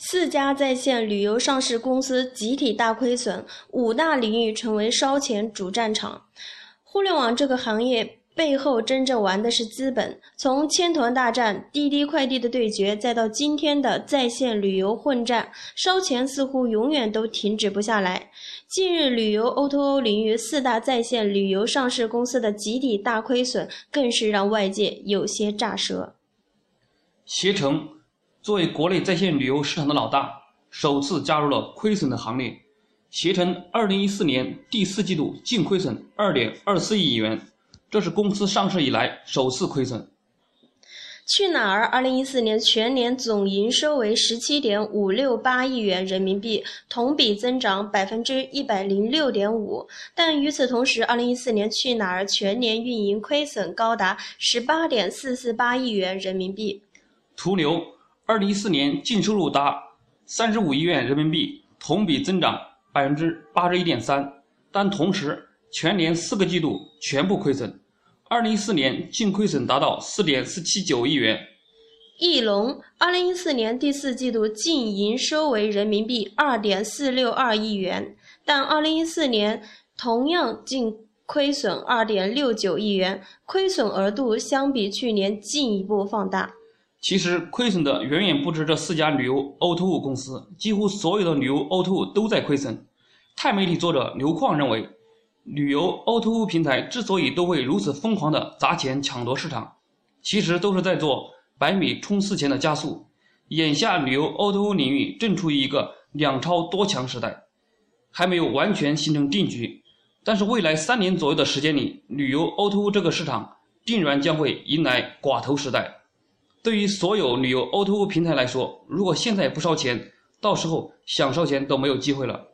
四家在线旅游上市公司集体大亏损，五大领域成为烧钱主战场。互联网这个行业背后真正玩的是资本，从千团大战、滴滴快递的对决，再到今天的在线旅游混战，烧钱似乎永远都停止不下来。近日，旅游 O2O 领域四大在线旅游上市公司的集体大亏损，更是让外界有些炸舌。携程作为国内在线旅游市场的老大，首次加入了亏损的行列。携程2014年第四季度净亏损2.24亿元，这是公司上市以来首次亏损。去哪儿2014年全年总营收为17.568亿元人民币，同比增长106.5%。但与此同时，2014年去哪儿全年运营亏损高达18.448亿元人民币。途牛2014年净收入达35亿元人民币，同比增长81.3%，但同时全年四个季度全部亏损。二零一四年净亏损达到四点四七九亿元。翼龙二零一四年第四季度净营收为人民币二点四六二亿元，但二零一四年同样净亏损二点六九亿元，亏损额度相比去年进一步放大。其实亏损的远远不止这四家旅游 O2O 公司，几乎所有的旅游 O2O 都在亏损。钛媒体作者刘矿认为。旅游 O2O 平台之所以都会如此疯狂的砸钱抢夺市场，其实都是在做百米冲刺前的加速。眼下旅游 O2O 领域正处于一个两超多强时代，还没有完全形成定局。但是未来三年左右的时间里，旅游 O2O 这个市场定然将会迎来寡头时代。对于所有旅游 O2O 平台来说，如果现在不烧钱，到时候想烧钱都没有机会了。